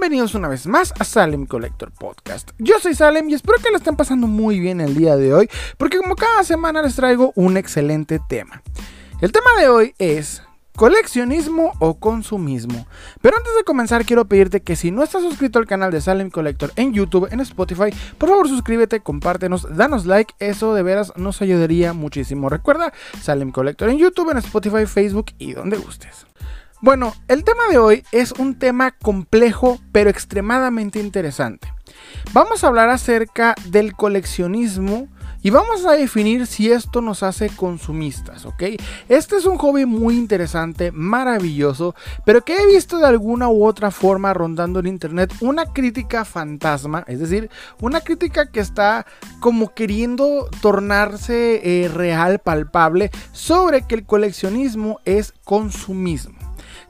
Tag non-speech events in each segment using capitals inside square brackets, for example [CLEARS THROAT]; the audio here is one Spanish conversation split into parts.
Bienvenidos una vez más a Salem Collector Podcast. Yo soy Salem y espero que lo estén pasando muy bien el día de hoy, porque como cada semana les traigo un excelente tema. El tema de hoy es coleccionismo o consumismo. Pero antes de comenzar quiero pedirte que si no estás suscrito al canal de Salem Collector en YouTube, en Spotify, por favor suscríbete, compártenos, danos like, eso de veras nos ayudaría muchísimo. Recuerda, Salem Collector en YouTube, en Spotify, Facebook y donde gustes. Bueno, el tema de hoy es un tema complejo pero extremadamente interesante. Vamos a hablar acerca del coleccionismo y vamos a definir si esto nos hace consumistas, ¿ok? Este es un hobby muy interesante, maravilloso, pero que he visto de alguna u otra forma rondando en internet una crítica fantasma, es decir, una crítica que está como queriendo tornarse eh, real, palpable, sobre que el coleccionismo es consumismo.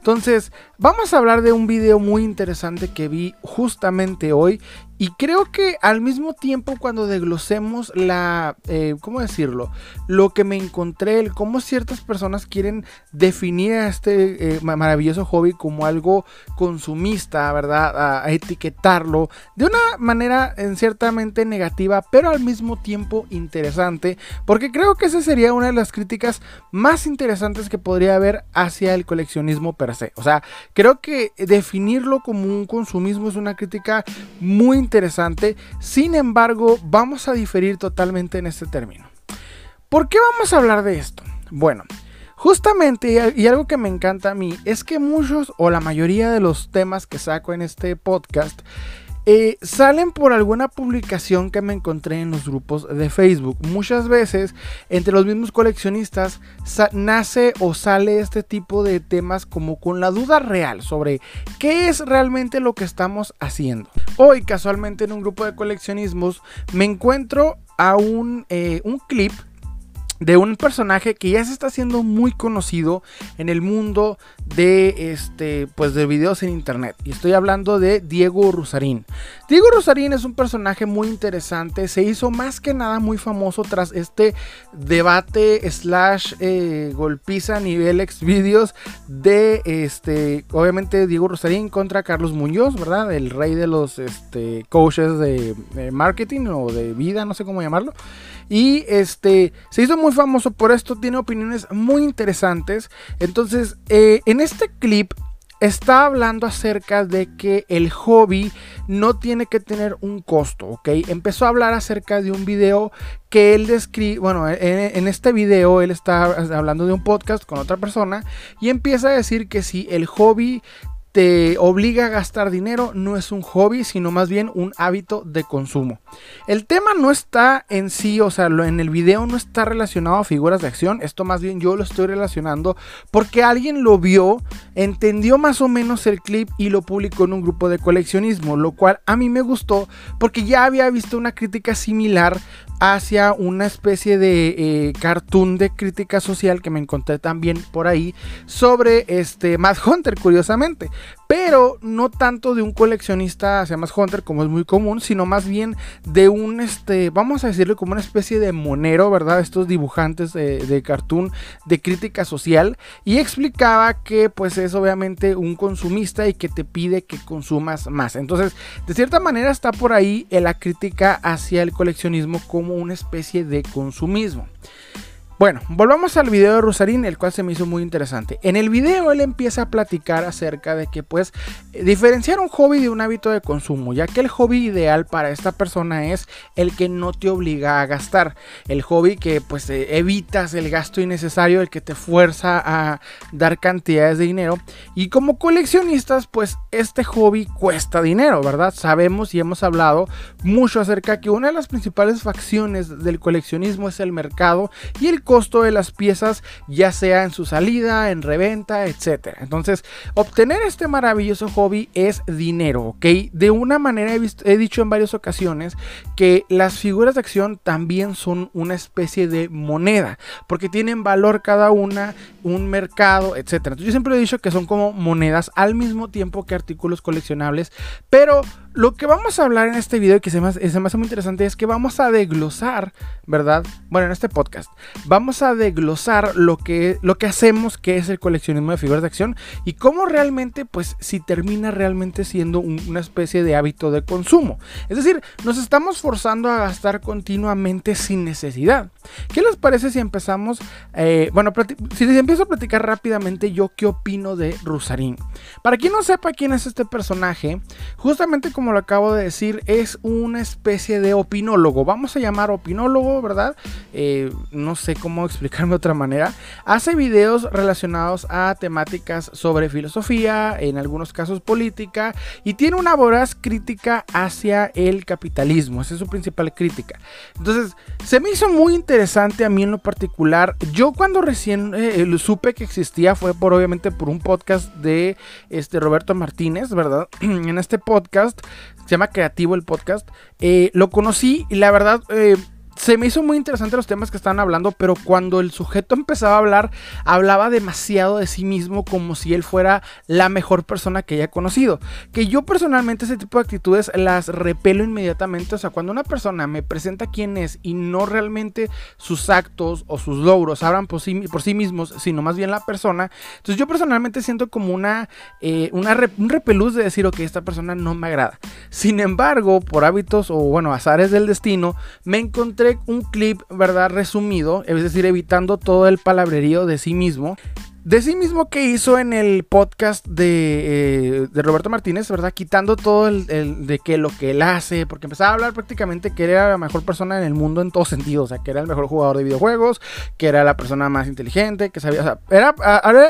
Entonces, vamos a hablar de un video muy interesante que vi justamente hoy y creo que al mismo tiempo cuando desglosemos la, eh, ¿cómo decirlo? Lo que me encontré, el cómo ciertas personas quieren definir a este eh, maravilloso hobby como algo consumista, ¿verdad? A, etiquetarlo de una manera en ciertamente negativa, pero al mismo tiempo interesante, porque creo que esa sería una de las críticas más interesantes que podría haber hacia el coleccionismo per se. O sea, creo que definirlo como un consumismo es una crítica muy interesante interesante. Sin embargo, vamos a diferir totalmente en este término. ¿Por qué vamos a hablar de esto? Bueno, justamente y algo que me encanta a mí es que muchos o la mayoría de los temas que saco en este podcast eh, salen por alguna publicación que me encontré en los grupos de Facebook. Muchas veces entre los mismos coleccionistas nace o sale este tipo de temas como con la duda real sobre qué es realmente lo que estamos haciendo. Hoy casualmente en un grupo de coleccionismos me encuentro a un, eh, un clip de un personaje que ya se está haciendo muy conocido en el mundo de este pues de videos en internet y estoy hablando de Diego Rusarín. Diego Rusarín es un personaje muy interesante, se hizo más que nada muy famoso tras este debate slash eh, golpiza a nivel ex videos de este obviamente Diego Rusarín contra Carlos Muñoz, ¿verdad? El rey de los este, coaches de marketing o de vida, no sé cómo llamarlo. Y este se hizo muy famoso por esto, tiene opiniones muy interesantes. Entonces, eh, en este clip está hablando acerca de que el hobby no tiene que tener un costo, ¿ok? Empezó a hablar acerca de un video que él describe, bueno, en, este video él está hablando de un podcast con otra persona y empieza a decir que si el hobby te obliga a gastar dinero no es un hobby, sino más bien un hábito de consumo. El tema no está en sí, o sea, en el video no está relacionado a figuras de acción, esto más bien yo lo estoy relacionando porque alguien lo vio, entendió más o menos el clip y lo publicó en un grupo de coleccionismo, lo cual a mí me gustó porque ya había visto una crítica similar hacia una especie de eh, cartoon de crítica social que me encontré también por ahí sobre este Mad Hunter, curiosamente pero no tanto de un coleccionista hacia más Hunter como es muy común, sino más bien de un, este, vamos a decirlo como una especie de monero, ¿verdad? Estos dibujantes de, cartoon de crítica social y explicaba que pues es obviamente un consumista y que te pide que consumas más. Entonces, de cierta manera está por ahí la crítica hacia el coleccionismo como una especie de consumismo. Bueno, volvamos al video de Rosarín, el cual se me hizo muy interesante. En el video él empieza a platicar acerca de que pues diferenciar un hobby de un hábito de consumo, ya que el hobby ideal para esta persona es el que no te obliga a gastar, el hobby que pues eh, evitas el gasto innecesario, el que te fuerza a dar cantidades de dinero y como coleccionistas pues este hobby cuesta dinero, ¿verdad? Sabemos y hemos hablado mucho acerca que una de las principales facciones del coleccionismo es el mercado y el costo de las piezas, ya sea en su salida, en reventa, etc. Entonces, obtener este maravilloso hobby es dinero, ¿ok? De una manera he, he dicho en varias ocasiones que las figuras de acción también son una especie de moneda, porque tienen valor cada una, un mercado, etc. Entonces, yo siempre he dicho que son como monedas al mismo tiempo que artículos coleccionables, pero lo que vamos a hablar en este video que se me, se hace muy interesante es que vamos a desglosar, ¿verdad? Bueno, en este podcast, vamos a desglosar lo que, lo que hacemos, que es el coleccionismo de figuras de acción y cómo realmente, pues, si termina realmente siendo una especie de hábito de consumo. Es decir, nos estamos forzando a gastar continuamente sin necesidad. ¿Qué les parece si empezamos, eh, bueno, si les empiezo a platicar rápidamente yo qué opino de Rusarín? Para quien no sepa quién es este personaje, justamente como lo acabo de decir, es una especie de opinólogo. Vamos a llamar opinólogo, ¿verdad? Eh, no sé cómo [LAUGHS] explicarme de otra manera. Hace videos relacionados a temáticas sobre filosofía, en algunos casos política, y tiene una voraz crítica hacia el capitalismo. Esa es su principal crítica. Entonces, se me hizo muy interesante a mí en lo particular. Yo cuando recién eh, supe que existía fue por obviamente por un podcast de este Roberto Martínez, ¿verdad? [CLEARS THROAT] en este podcast se llama Creativo el podcast. Eh, lo conocí y la verdad eh, se me hizo muy interesante los temas que estaban hablando, pero cuando el sujeto empezaba a hablar, hablaba demasiado de sí mismo como si él fuera la mejor persona que haya conocido. Que yo personalmente ese tipo de actitudes las repelo inmediatamente. O sea, cuando una persona me presenta quién es y no realmente sus actos o sus logros hablan por sí, por sí mismos, sino más bien la persona, entonces yo personalmente siento como una, eh, una un repelús de decir, ok, esta persona no me agrada. Sin embargo, por hábitos o bueno, azares del destino, me encontré un clip, ¿verdad? Resumido, es decir, evitando todo el palabrerío de sí mismo. De sí mismo que hizo en el podcast de, eh, Roberto Martínez, ¿verdad? Quitando todo el, de que lo que él hace, porque empezaba a hablar prácticamente que era la mejor persona en el mundo en todo sentido, o sea, que era el mejor jugador de videojuegos, que era la persona más inteligente, que sabía, o sea, era,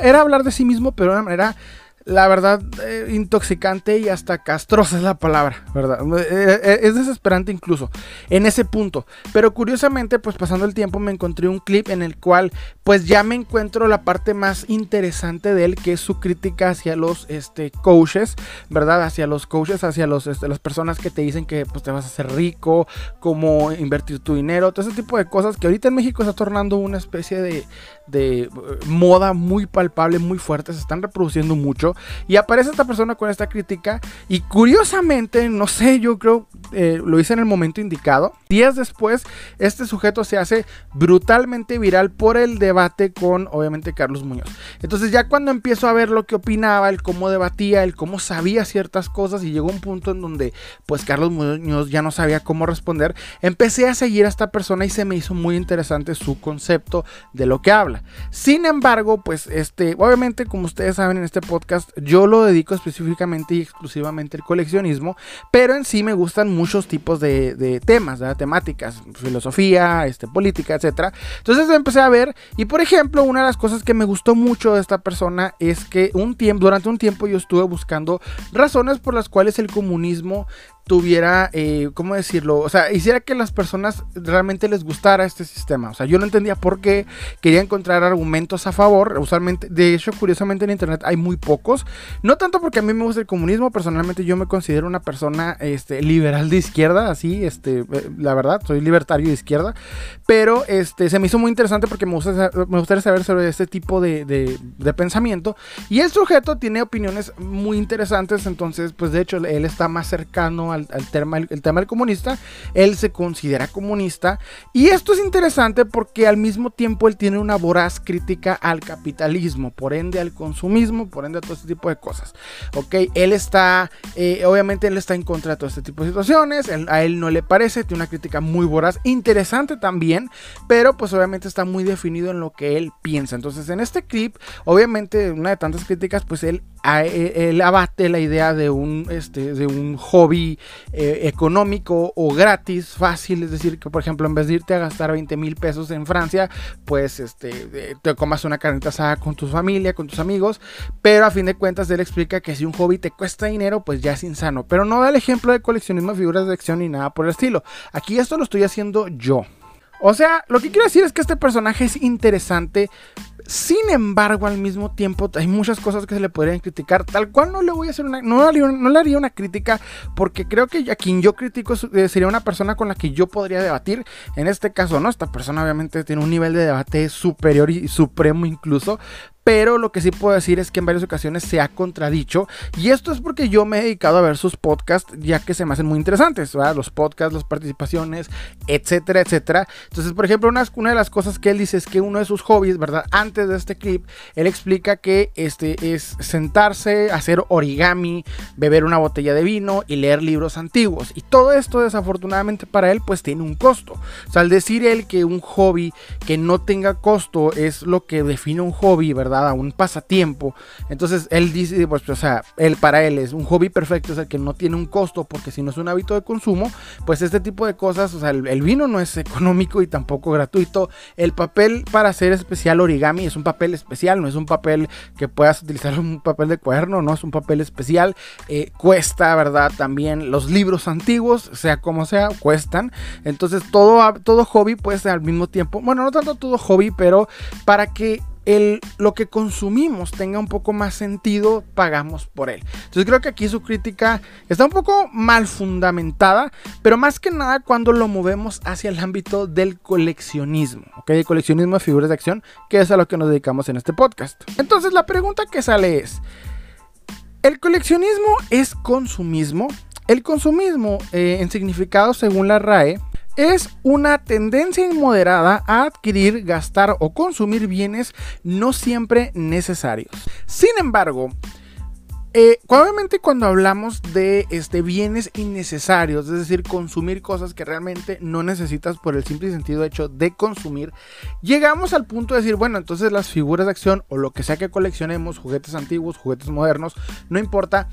era hablar de sí mismo, pero de una manera la verdad, eh, intoxicante y hasta castrosa es la palabra, ¿verdad? Eh, eh, es desesperante incluso en ese punto. Pero curiosamente, pues pasando el tiempo me encontré un clip en el cual pues ya me encuentro la parte más interesante de él, que es su crítica hacia los este, coaches, ¿verdad? Hacia los coaches, hacia los, este, las personas que te dicen que pues te vas a hacer rico, cómo invertir tu dinero, todo ese tipo de cosas que ahorita en México está tornando una especie de, de moda muy palpable, muy fuerte, se están reproduciendo mucho. Y aparece esta persona con esta crítica. Y curiosamente, no sé, yo creo eh, lo hice en el momento indicado. Días después, este sujeto se hace brutalmente viral por el debate con, obviamente, Carlos Muñoz. Entonces, ya cuando empiezo a ver lo que opinaba, el cómo debatía, el cómo sabía ciertas cosas, y llegó un punto en donde, pues, Carlos Muñoz ya no sabía cómo responder, empecé a seguir a esta persona y se me hizo muy interesante su concepto de lo que habla. Sin embargo, pues, este, obviamente, como ustedes saben en este podcast, yo lo dedico específicamente y exclusivamente al coleccionismo, pero en sí me gustan muchos tipos de, temas, de temáticas, filosofía, este, política, etc. Entonces empecé a ver y por ejemplo una de las cosas que me gustó mucho de esta persona es que un tiempo, durante un tiempo yo estuve buscando razones por las cuales el comunismo tuviera, eh, ¿cómo decirlo? O sea, hiciera que las personas realmente les gustara este sistema. O sea, yo no entendía por qué quería encontrar argumentos a favor. Usualmente, de hecho, curiosamente en Internet hay muy pocos. No tanto porque a mí me gusta el comunismo, personalmente yo me considero una persona este, liberal de izquierda, así, este, eh, la verdad, soy libertario de izquierda. Pero este, se me hizo muy interesante porque me, gusta, me gustaría saber sobre este tipo de, de, de pensamiento. Y el sujeto tiene opiniones muy interesantes, entonces, pues de hecho, él está más cercano a al, tema, el, tema del comunista, él se considera comunista. Y esto es interesante porque al mismo tiempo él tiene una voraz crítica al capitalismo, por ende al consumismo, por ende a todo este tipo de cosas. Ok, él está, eh, obviamente él está en contra de todo este tipo de situaciones, a él no le parece, tiene una crítica muy voraz, interesante también, pero pues obviamente está muy definido en lo que él piensa. Entonces en este clip, obviamente una de tantas críticas, pues él, él abate la idea de un, este, de un hobby eh, económico o gratis, fácil, es decir, que por ejemplo en vez de irte a gastar 20 mil pesos en Francia, pues este, eh, te comas una carnita asada con tu familia, con tus amigos, pero a fin de cuentas él explica que si un hobby te cuesta dinero, pues ya es insano, pero no da el ejemplo de coleccionismo de figuras de acción ni nada por el estilo. Aquí esto lo estoy haciendo yo. O sea, lo que quiero decir es que este personaje es interesante Sin embargo, al mismo tiempo hay muchas cosas que se le podrían criticar, tal cual no le voy a hacer una, no, le haría una crítica porque creo que a quien yo critico eh, sería una persona con la que yo podría debatir. En este caso, no, esta persona obviamente tiene un nivel de debate superior y supremo incluso, pero lo que sí puedo decir es que en varias ocasiones se ha contradicho. Y esto es porque yo me he dedicado a ver sus podcasts, ya que se me hacen muy interesantes, ¿verdad? Los podcasts, las participaciones, etcétera, etcétera. Entonces, por ejemplo, una, de las cosas que él dice es que uno de sus hobbies, ¿verdad? Antes de este clip, él explica que este es sentarse, hacer origami, beber una botella de vino y leer libros antiguos. Y todo esto, desafortunadamente para él, pues tiene un costo. O sea, al decir él que un hobby que no tenga costo es lo que define un hobby, ¿verdad? A un pasatiempo. Entonces él dice, pues, o sea, él para él es un hobby perfecto, o sea, que no tiene un costo, porque si no es un hábito de consumo, pues este tipo de cosas, o sea, el, vino no es económico y tampoco gratuito. El papel para hacer especial origami es un papel especial, no es un papel que puedas utilizar un papel de cuaderno, no es un papel especial. Eh, cuesta, ¿verdad? También los libros antiguos, sea como sea, cuestan. Entonces todo, todo hobby puede ser al mismo tiempo, bueno, no tanto todo hobby, pero para que el, lo que consumimos tenga un poco más sentido, pagamos por él. Entonces creo que aquí su crítica está un poco mal fundamentada, pero más que nada cuando lo movemos hacia el ámbito del coleccionismo, ¿ok? El coleccionismo de figuras de acción, que es a lo que nos dedicamos en este podcast. Entonces la pregunta que sale es, ¿el coleccionismo es consumismo? El consumismo, eh, en significado según la RAE, es una tendencia inmoderada a adquirir, gastar o consumir bienes no siempre necesarios. Sin embargo, eh, obviamente cuando hablamos de este, bienes innecesarios, es decir, consumir cosas que realmente no necesitas por el simple sentido hecho de consumir, llegamos al punto de decir, bueno, entonces las figuras de acción o lo que sea que coleccionemos, juguetes antiguos, juguetes modernos, no importa,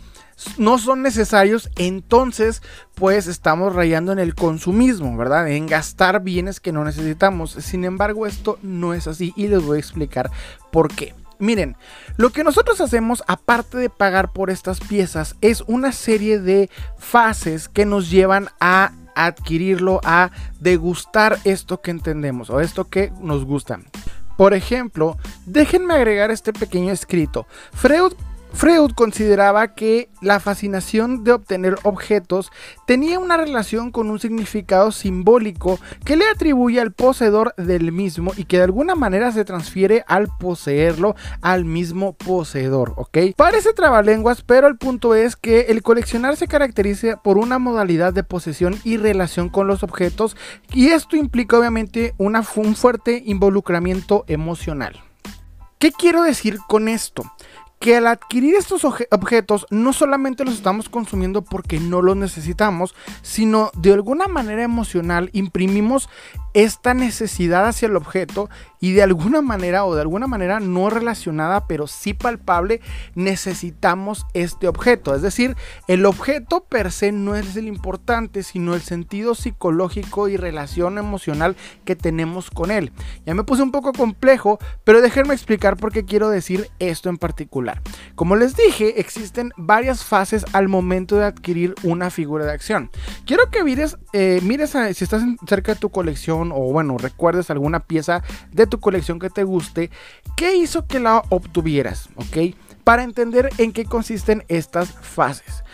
no son necesarios, entonces pues estamos rayando en el consumismo, ¿verdad? En gastar bienes que no necesitamos. Sin embargo, esto no es así y les voy a explicar por qué. Miren, lo que nosotros hacemos, aparte de pagar por estas piezas, es una serie de fases que nos llevan a adquirirlo, a degustar esto que entendemos o esto que nos gusta. Por ejemplo, déjenme agregar este pequeño escrito. Freud Freud consideraba que la fascinación de obtener objetos tenía una relación con un significado simbólico que le atribuye al poseedor del mismo y que de alguna manera se transfiere al poseerlo al mismo poseedor, ¿ok? Parece trabalenguas, pero el punto es que el coleccionar se caracteriza por una modalidad de posesión y relación con los objetos y esto implica obviamente un fuerte involucramiento emocional. ¿Qué quiero decir con esto? Que al adquirir estos objetos no solamente los estamos consumiendo porque no los necesitamos, sino de alguna manera emocional imprimimos esta necesidad hacia el objeto y de alguna manera o de alguna manera no relacionada pero sí palpable necesitamos este objeto. Es decir, el objeto per se no es el importante sino el sentido psicológico y relación emocional que tenemos con él. Ya me puse un poco complejo pero déjenme explicar por qué quiero decir esto en particular. Como les dije existen varias fases al momento de adquirir una figura de acción. Quiero que mires, eh, mires si estás cerca de tu colección o bueno, recuerdes alguna pieza de tu colección que te guste, ¿qué hizo que la obtuvieras? ¿Ok? Para entender en qué consisten estas fases.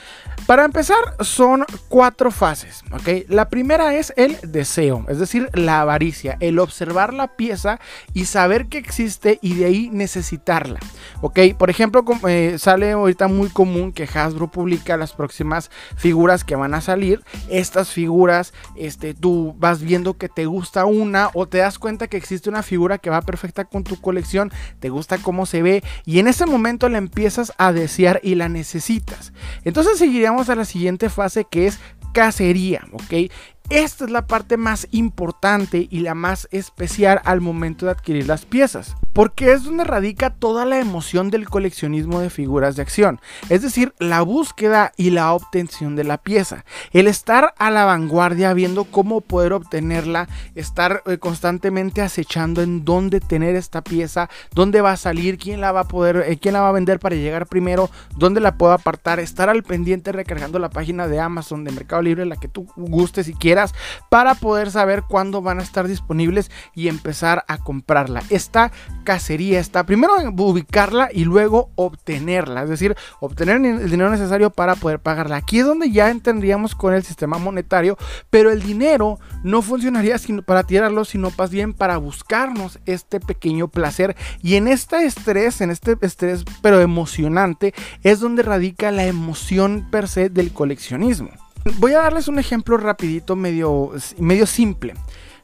Para empezar, son cuatro fases, ¿ok? La primera es el deseo, es decir, la avaricia, el observar la pieza y saber que existe y de ahí necesitarla, ¿ok? Por ejemplo, eh, sale ahorita muy común que Hasbro publica las próximas figuras que van a salir. Estas figuras, este, tú vas viendo que te gusta una o te das cuenta que existe una figura que va perfecta con tu colección, te gusta cómo se ve y en ese momento la empiezas a desear y la necesitas. Entonces seguiríamos a la siguiente fase que es cacería, ¿ok? Esta es la parte más importante y la más especial al momento de adquirir las piezas porque es donde radica toda la emoción del coleccionismo de figuras de acción, es decir, la búsqueda y la obtención de la pieza, el estar a la vanguardia viendo cómo poder obtenerla, estar eh, constantemente acechando en dónde tener esta pieza, dónde va a salir, quién la va a poder, eh, quién la va a vender para llegar primero, dónde la puedo apartar, estar al pendiente recargando la página de Amazon, de Mercado Libre, la que tú gustes y quieras para poder saber cuándo van a estar disponibles y empezar a comprarla. Esta cacería está primero ubicarla y luego obtenerla, es decir, obtener el dinero necesario para poder pagarla. Aquí es donde ya entenderíamos con el sistema monetario, pero el dinero no funcionaría para tirarlo, sino más bien para buscarnos este pequeño placer. Y en este estrés, en este estrés pero emocionante, es donde radica la emoción per se del coleccionismo. Voy a darles un ejemplo rapidito, medio, medio simple.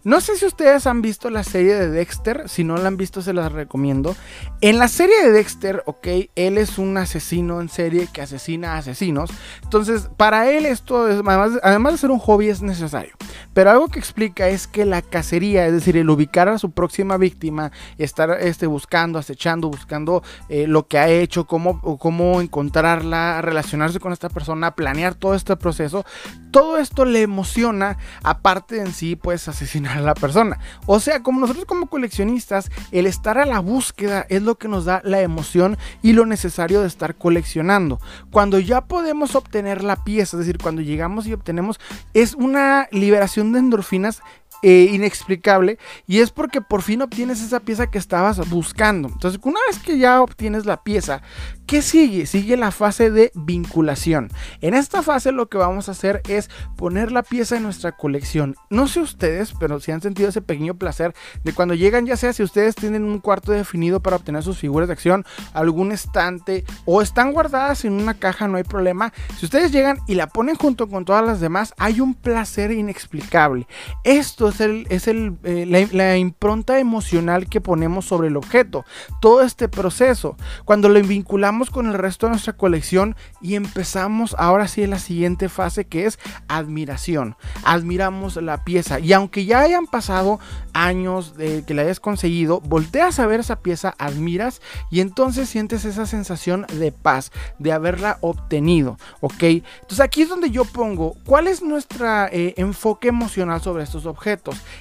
No sé si ustedes han visto la serie de Dexter, si no la han visto se las recomiendo. En la serie de Dexter, ok, él es un asesino en serie que asesina a asesinos. Entonces, para él esto, además, además de ser un hobby, es necesario. Pero algo que explica es que la cacería, es decir, el ubicar a su próxima víctima, estar este, buscando, acechando, buscando eh, lo que ha hecho, cómo, cómo encontrarla, relacionarse con esta persona, planear todo este proceso, todo esto le emociona, aparte de en sí, pues asesinar a la persona. O sea, como nosotros como coleccionistas, el estar a la búsqueda es lo que nos da la emoción y lo necesario de estar coleccionando. Cuando ya podemos obtener la pieza, es decir, cuando llegamos y obtenemos, es una liberación de endorfinas eh, inexplicable y es porque por fin obtienes esa pieza que estabas buscando. Entonces, una vez que ya obtienes la pieza, ¿qué sigue? Sigue la fase de vinculación. En esta fase lo que vamos a hacer es poner la pieza en nuestra colección. No sé ustedes, pero si han sentido ese pequeño placer de cuando llegan, ya sea si ustedes tienen un cuarto definido para obtener sus figuras de acción, algún estante o están guardadas en una caja, no hay problema. Si ustedes llegan y la ponen junto con todas las demás, hay un placer inexplicable. Esto es, el, eh, la, impronta emocional que ponemos sobre el objeto. Todo este proceso, cuando lo vinculamos con el resto de nuestra colección y empezamos ahora sí la siguiente fase que es admiración. Admiramos la pieza y aunque ya hayan pasado años de que la hayas conseguido, volteas a ver esa pieza, admiras y entonces sientes esa sensación de paz, de haberla obtenido, ¿ok? Entonces aquí es donde yo pongo, ¿cuál es nuestro eh, enfoque emocional sobre estos objetos?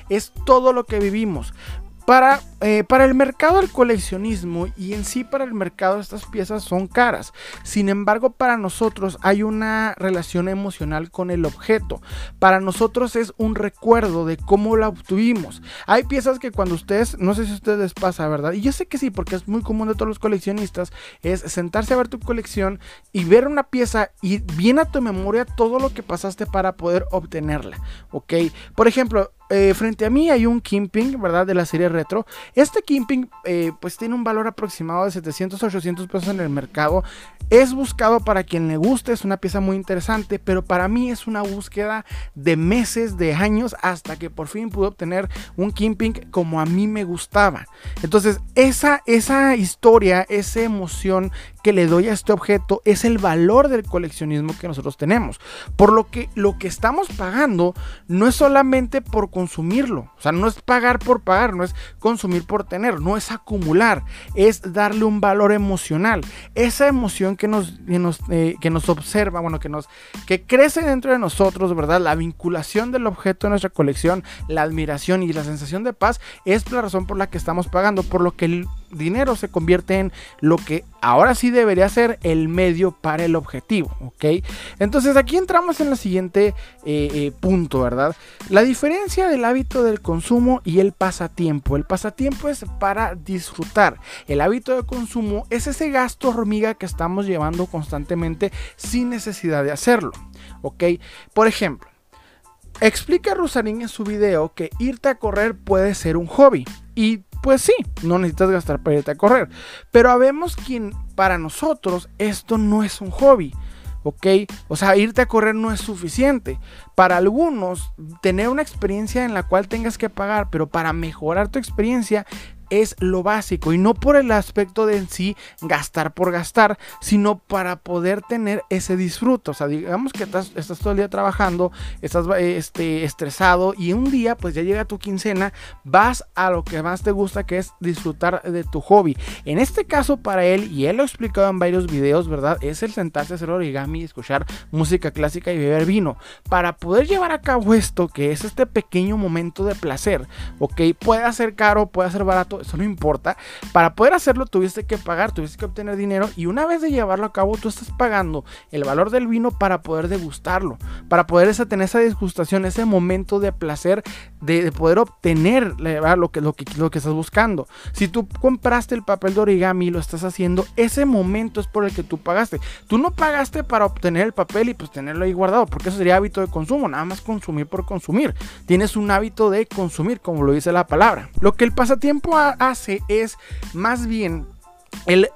es todo lo que vivimos. Para, eh, para, el mercado del coleccionismo y en sí para el mercado estas piezas son caras. Sin embargo, para nosotros hay una relación emocional con el objeto. Para nosotros es un recuerdo de cómo la obtuvimos. Hay piezas que cuando ustedes, no sé si a ustedes pasa, ¿verdad? Y yo sé que sí, porque es muy común de todos los coleccionistas, es sentarse a ver tu colección y ver una pieza y viene a tu memoria todo lo que pasaste para poder obtenerla. ¿Ok? Por ejemplo, eh, frente a mí hay un Kimping, ¿verdad? De la serie retro. Este Kimping, eh, pues tiene un valor aproximado de 700 800 pesos en el mercado. Es buscado para quien le guste, es una pieza muy interesante, pero para mí es una búsqueda de meses, de años, hasta que por fin pude obtener un Kimping como a mí me gustaba. Entonces, esa, esa historia, esa emoción que le doy a este objeto es el valor del coleccionismo que nosotros tenemos. Por lo que lo que estamos pagando no es solamente por consumirlo. O sea, no es pagar por pagar, no es consumir por tener, no es acumular, es darle un valor emocional. Esa emoción que nos, que nos, eh, que nos observa, bueno, que, nos, que crece dentro de nosotros, ¿verdad? La vinculación del objeto de nuestra colección, la admiración y la sensación de paz es la razón por la que estamos pagando, por lo que el dinero se convierte en lo que ahora sí debería ser el medio para el objetivo, ¿ok? Entonces aquí entramos en el siguiente eh, eh, punto, ¿verdad? La diferencia del hábito del consumo y el pasatiempo. El pasatiempo es para disfrutar. El hábito de consumo es ese gasto hormiga que estamos llevando constantemente sin necesidad de hacerlo, ¿ok? Por ejemplo, explica Rosarín en su video que irte a correr puede ser un hobby. Y pues sí, no necesitas gastar para irte a correr. Pero habemos quien para nosotros esto no es un hobby. ¿ok? O sea, irte a correr no es suficiente. Para algunos, tener una experiencia en la cual tengas que pagar, pero para mejorar tu experiencia es lo básico y no por el aspecto de en sí gastar por gastar, sino para poder tener ese disfrute. O sea, digamos que estás, estás todo el día trabajando, estás este, estresado y un día pues ya llega tu quincena, vas a lo que más te gusta que es disfrutar de tu hobby. En este caso para él, y él lo ha explicado en varios videos, ¿verdad? Es el sentarse a hacer origami, escuchar música clásica y beber vino. Para poder llevar a cabo esto, que es este pequeño momento de placer, ¿ok? Puede ser caro, puede ser barato, eso no importa. Para poder hacerlo tuviste que pagar, tuviste que obtener dinero y una vez de llevarlo a cabo tú estás pagando el valor del vino para poder degustarlo, para poder esa, tener esa degustación, ese momento de placer de, poder obtener lo que, lo, que, lo que estás buscando. Si tú compraste el papel de origami y lo estás haciendo, ese momento es por el que tú pagaste. Tú no pagaste para obtener el papel y pues tenerlo ahí guardado, porque eso sería hábito de consumo, nada más consumir por consumir. Tienes un hábito de consumir, como lo dice la palabra. Lo que el pasatiempo hace es más bien el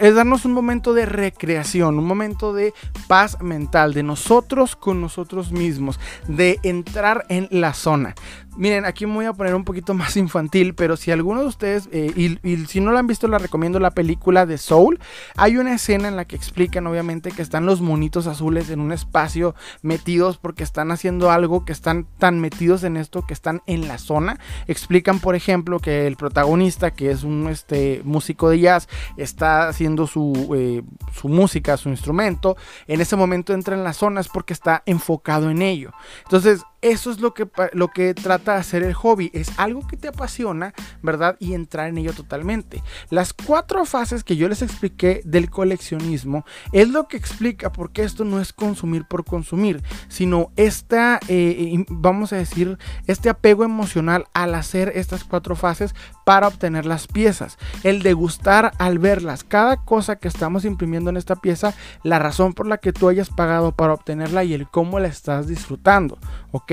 es darnos un momento de recreación, un momento de paz mental, de nosotros con nosotros mismos, de entrar en la zona. Miren, aquí me voy a poner un poquito [LAUGHS] más infantil, pero si alguno de ustedes, eh, y, si no lo han visto, la recomiendo la película de Soul. Hay una escena en la que explican, obviamente, que están los monitos azules en un espacio metidos porque están haciendo algo, que están tan metidos en esto que están en la zona. Explican, por ejemplo, que el protagonista, que es un este, músico de jazz, está haciendo su, eh, su música, su instrumento. En ese momento entra en la zona es porque está enfocado en ello. Entonces, eso es lo que, lo que trata de hacer el hobby. Es algo que te apasiona, ¿verdad? Y entrar en ello totalmente. Las cuatro fases que yo les expliqué del coleccionismo es lo que explica por qué esto no es consumir por consumir, sino esta, eh, vamos a decir, este apego emocional al hacer estas cuatro fases para obtener las piezas. El degustar al verlas. Cada cosa que estamos imprimiendo en esta pieza, la razón por la que tú hayas pagado para obtenerla y el cómo la estás disfrutando. ¿Ok?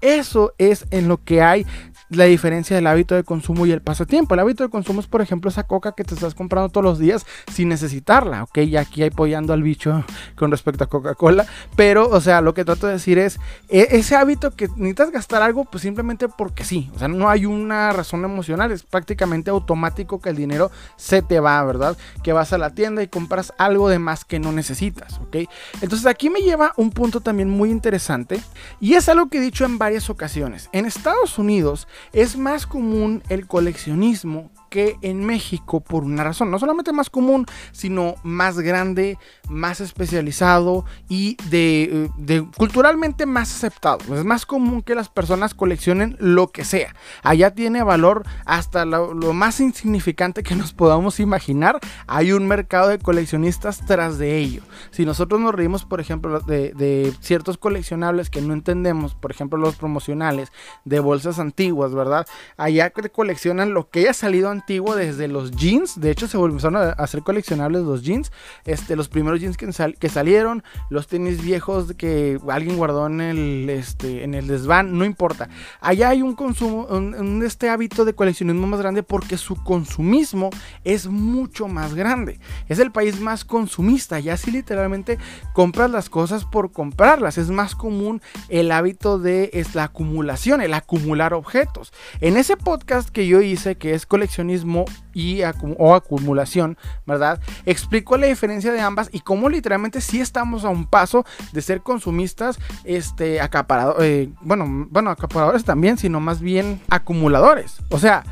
Eso es en lo que hay la diferencia del hábito de consumo y el pasatiempo. El hábito de consumo es, por ejemplo, esa coca que te estás comprando todos los días sin necesitarla, ¿ok? Y aquí apoyando al bicho con respecto a Coca-Cola. Pero, o sea, lo que trato de decir es, e, ese hábito que necesitas gastar algo, pues simplemente porque sí. O sea, no hay una razón emocional, es prácticamente automático que el dinero se te va, ¿verdad? Que vas a la tienda y compras algo de más que no necesitas, ¿ok? Entonces aquí me lleva un punto también muy interesante y es algo que he dicho en varias ocasiones. En Estados Unidos, es más común el coleccionismo que en México por una razón, no solamente más común, sino más grande, más especializado y de, culturalmente más aceptado. Es más común que las personas coleccionen lo que sea. Allá tiene valor hasta lo, más insignificante que nos podamos imaginar. Hay un mercado de coleccionistas tras de ello. Si nosotros nos reímos, por ejemplo, de, de ciertos coleccionables que no entendemos, por ejemplo, los promocionales de bolsas antiguas, ¿verdad? Allá coleccionan lo que haya salido desde los jeans. De hecho, se volvieron a hacer coleccionables los jeans. Este, los primeros jeans que, salieron, los tenis viejos que alguien guardó en el, este, en el desván, no importa. Allá hay un consumo, un, este hábito de coleccionismo más grande porque su consumismo es mucho más grande. Es el país más consumista. Ya sí literalmente compras las cosas por comprarlas. Es más común el hábito de la acumulación, el acumular objetos. En ese podcast que yo hice, que es coleccionismo y acumulación, ¿verdad? Explico la diferencia de ambas y cómo literalmente sí estamos a un paso de ser consumistas, este, acaparadores, eh, bueno, bueno, acaparadores también, sino más bien acumuladores. O sea,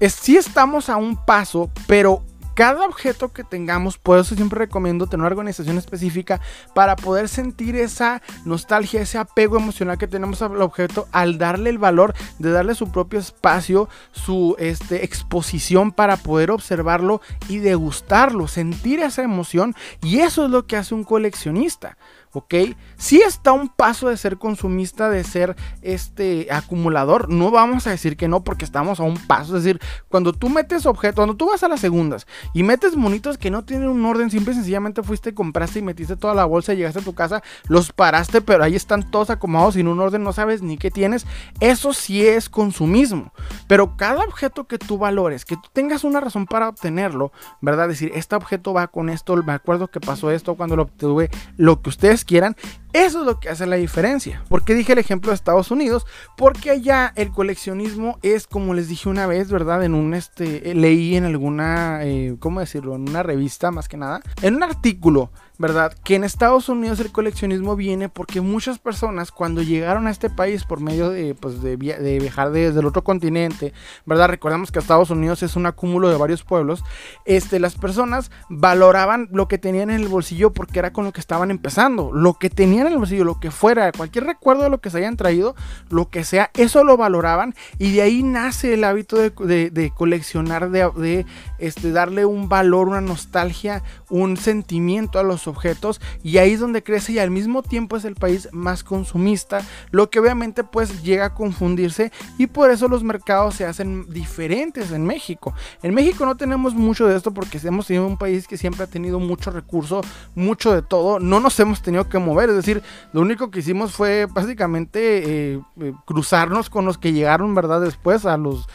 es, sí estamos a un paso, pero cada objeto que tengamos, por eso siempre recomiendo tener una organización específica para poder sentir esa nostalgia, ese apego emocional que tenemos al objeto al darle el valor de darle su propio espacio, su este, exposición para poder observarlo y degustarlo, sentir esa emoción y eso es lo que hace un coleccionista. ¿Ok? Si está un paso de ser consumista, de ser este acumulador. No vamos a decir que no, porque estamos a un paso. Es decir, cuando tú metes objetos, cuando tú vas a las segundas y metes monitos que no tienen un orden, simple y sencillamente fuiste, compraste y metiste toda la bolsa, y llegaste a tu casa, los paraste, pero ahí están todos acomodados sin un orden, no sabes ni qué tienes. Eso sí es consumismo. Pero cada objeto que tú valores, que tú tengas una razón para obtenerlo, ¿verdad? Decir, este objeto va con esto, me acuerdo que pasó esto cuando lo obtuve, lo que ustedes quieran. Eso es lo que hace la diferencia. ¿Por qué dije el ejemplo de Estados Unidos? Porque allá el coleccionismo es, como les dije una vez, ¿verdad? En un, este, leí en alguna, eh, ¿cómo decirlo? En una revista más que nada. En un artículo ¿verdad? Que en Estados Unidos el coleccionismo viene porque muchas personas cuando llegaron a este país por medio de, pues, de, viajar desde el otro continente, ¿verdad? Recordamos que Estados Unidos es un acúmulo de varios pueblos, este, las personas valoraban lo que tenían en el bolsillo porque era con lo que estaban empezando, lo que tenían en el bolsillo, lo que fuera, cualquier recuerdo de lo que se hayan traído, lo que sea, eso lo valoraban y de ahí nace el hábito de, coleccionar, de, este, darle un valor, una nostalgia, un sentimiento a los objetos y ahí es donde crece y al mismo tiempo es el país más consumista, lo que obviamente pues llega a confundirse y por eso los mercados se hacen diferentes en México. En México no tenemos mucho de esto porque hemos sido un país que siempre ha tenido mucho recurso, mucho de todo, no nos hemos tenido que mover, es decir, lo único que hicimos fue básicamente eh, eh, cruzarnos con los que llegaron, ¿verdad? Después a los,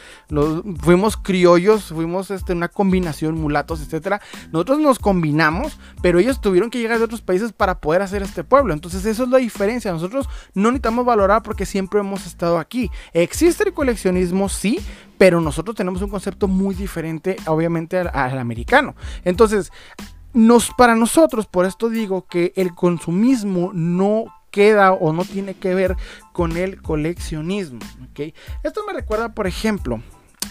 fuimos criollos, fuimos este, una combinación mulatos, etcétera. Nosotros nos combinamos, pero ellos tuvieron que llegar de otros países para poder hacer este pueblo. Entonces, eso es la diferencia. Nosotros no necesitamos valorar porque siempre hemos estado aquí. Existe el coleccionismo, sí, pero nosotros tenemos un concepto muy diferente, obviamente, al, americano. Entonces, nos, para nosotros, por esto digo que el consumismo no queda o no tiene que ver con el coleccionismo. Esto me recuerda, por ejemplo,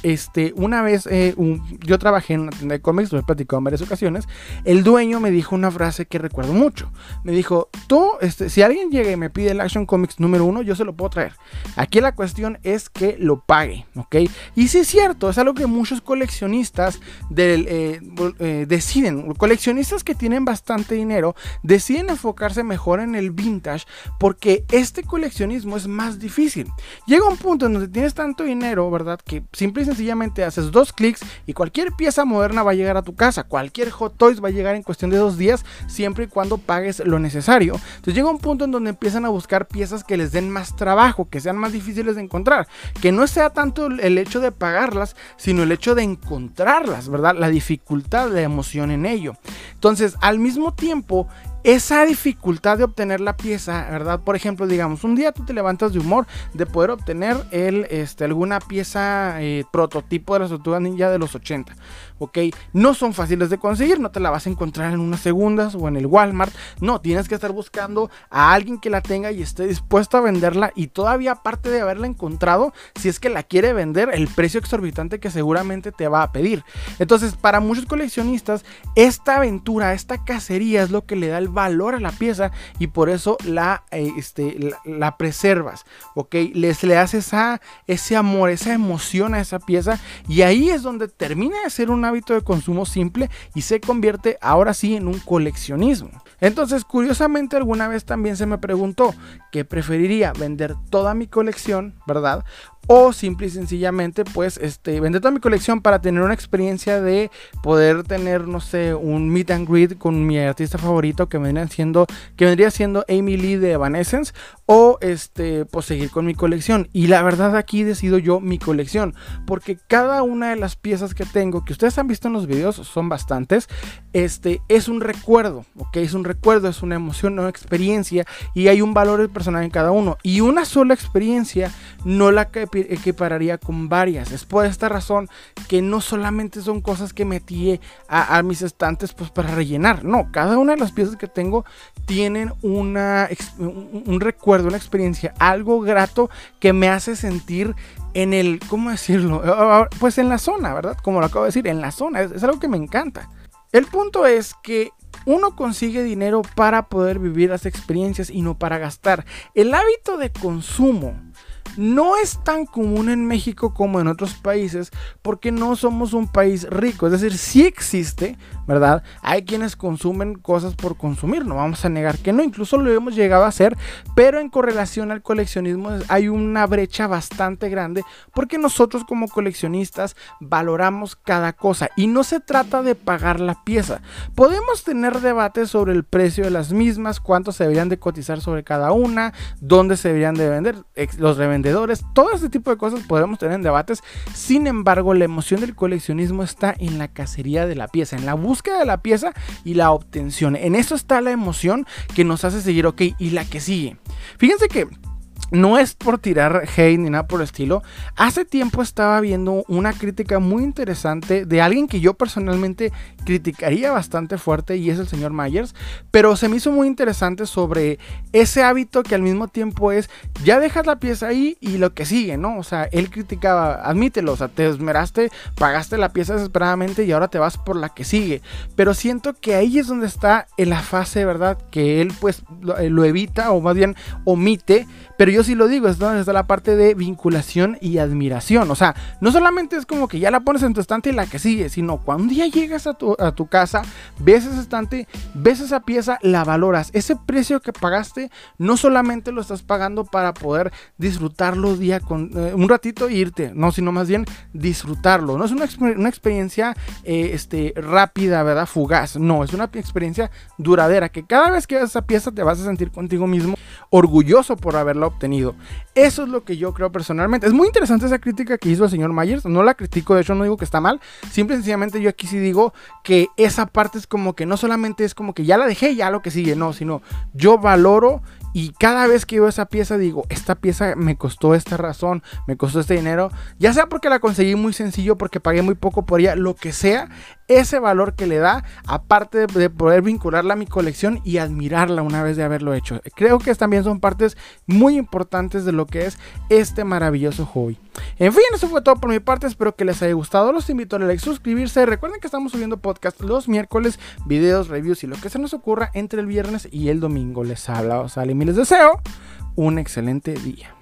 este, una vez eh, yo trabajé en una tienda de cómics, lo he platicado en varias ocasiones. El dueño me dijo una frase que recuerdo mucho. Me dijo: Tú, este, si alguien llega y me pide el Action Comics número uno, yo se lo puedo traer. Aquí la cuestión es que lo pague, ¿ok? Y sí es cierto, es algo que muchos coleccionistas del, eh, eh, deciden, coleccionistas que tienen bastante dinero, deciden enfocarse mejor en el vintage porque este coleccionismo es más difícil. Llega un punto en donde tienes tanto dinero, ¿verdad? Que simple sencillamente haces dos clics y cualquier pieza moderna va a llegar a tu casa. Cualquier Hot Toys va a llegar en cuestión de dos días, siempre y cuando pagues lo necesario. Entonces llega un punto en donde empiezan a buscar piezas que les den más trabajo, que sean más difíciles de encontrar. Que no sea tanto el hecho de pagarlas, sino el hecho de encontrarlas, ¿verdad? La dificultad, la emoción en ello. Entonces, al mismo tiempo, esa dificultad de obtener la pieza, ¿verdad? Por ejemplo, digamos, un día tú te levantas de humor de poder obtener el, este, alguna pieza eh, prototipo de las tortugas ninja de los 80. ¿Ok? No son fáciles de conseguir, no te la vas a encontrar en unas segundas o en el Walmart, no, tienes que estar buscando a alguien que la tenga y esté dispuesto a venderla y todavía aparte de haberla encontrado, si es que la quiere vender, el precio exorbitante que seguramente te va a pedir. Entonces, para muchos coleccionistas, esta aventura, esta cacería es lo que le da el valor a la pieza y por eso la, eh, este, la, preservas, ¿ok? Les le haces ese amor, esa emoción a esa pieza y ahí es donde termina de ser una hábito de consumo simple y se convierte ahora sí en un coleccionismo. Entonces, curiosamente, alguna vez también se me preguntó que preferiría vender toda mi colección, ¿verdad? o simple y sencillamente pues este vender toda mi colección para tener una experiencia de poder tener no sé un meet and greet con mi artista favorito que vendría siendo que vendría siendo Amy Lee de Evanescence o este pues seguir con mi colección y la verdad aquí decido yo mi colección porque cada una de las piezas que tengo que ustedes han visto en los videos son bastantes este es un recuerdo ok es un recuerdo es una emoción una experiencia y hay un valor personal en cada uno y una sola experiencia no la equipararía con varias. Es por esta razón que no solamente son cosas que metí a, mis estantes pues para rellenar. No, cada una de las piezas que tengo tienen una, un, recuerdo, una experiencia, algo grato que me hace sentir en el, ¿cómo decirlo? Pues en la zona, ¿verdad? Como lo acabo de decir, en la zona. es algo que me encanta. El punto es que uno consigue dinero para poder vivir las experiencias y no para gastar. El hábito de consumo no es tan común en México como en otros países porque no somos un país rico. Es decir, sí existe, ¿verdad? Hay quienes consumen cosas por consumir, no vamos a negar que no, incluso lo hemos llegado a hacer, pero en correlación al coleccionismo hay una brecha bastante grande porque nosotros como coleccionistas valoramos cada cosa y no se trata de pagar la pieza. Podemos tener debates sobre el precio de las mismas, cuánto se deberían de cotizar sobre cada una, dónde se deberían de vender, los revendedores, todo este tipo de cosas podemos tener en debates. Sin embargo, la emoción del coleccionismo está en la cacería de la pieza, en la búsqueda búsqueda de la pieza y la obtención. En eso está la emoción que nos hace seguir, ok, y la que sigue. Fíjense que no es por tirar hate ni nada por el estilo. Hace tiempo estaba viendo una crítica muy interesante de alguien que yo personalmente criticaría bastante fuerte y es el señor Myers. Pero se me hizo muy interesante sobre ese hábito que al mismo tiempo es, ya dejas la pieza ahí y lo que sigue, ¿no? O sea, él criticaba, admítelo, o sea, te esmeraste, pagaste la pieza desesperadamente y ahora te vas por la que sigue. Pero siento que ahí es donde está en la fase, ¿verdad? Que él pues lo, lo evita o más bien omite. Pero yo sí lo digo, es donde está la parte de vinculación y admiración. O sea, no solamente es como que ya la pones en tu estante y la que sigue, sino cuando un día llegas a tu, a tu casa, ves ese estante, ves esa pieza, la valoras. Ese precio que pagaste, no solamente lo estás pagando para poder disfrutarlo día con eh, un ratito e irte, no, sino más bien disfrutarlo. No es una, una experiencia eh, este, rápida, ¿verdad? Fugaz. No, es una experiencia duradera que cada vez que ves esa pieza te vas a sentir contigo mismo orgulloso por haberla obtenido. Eso es lo que yo creo personalmente. Es muy interesante esa crítica que hizo el señor Myers. No la critico, de hecho no digo que está mal. Simple y sencillamente yo aquí sí digo que esa parte es como que no solamente es como que ya la dejé, ya lo que sigue, no, sino yo valoro y cada vez que veo esa pieza digo, esta pieza me costó esta razón, me costó este dinero, ya sea porque la conseguí muy sencillo, porque pagué muy poco por ella, lo que sea, ese valor que le da, aparte de, de poder vincularla a mi colección y admirarla una vez de haberlo hecho. Creo que también son partes muy importantes de lo que es este maravilloso hobby. En fin, eso fue todo por mi parte. Espero que les haya gustado. Los invito a like, suscribirse. Recuerden que estamos subiendo podcast los miércoles, videos, reviews y lo que se nos ocurra entre el viernes y el domingo. Les habla Osalim y les deseo un excelente día.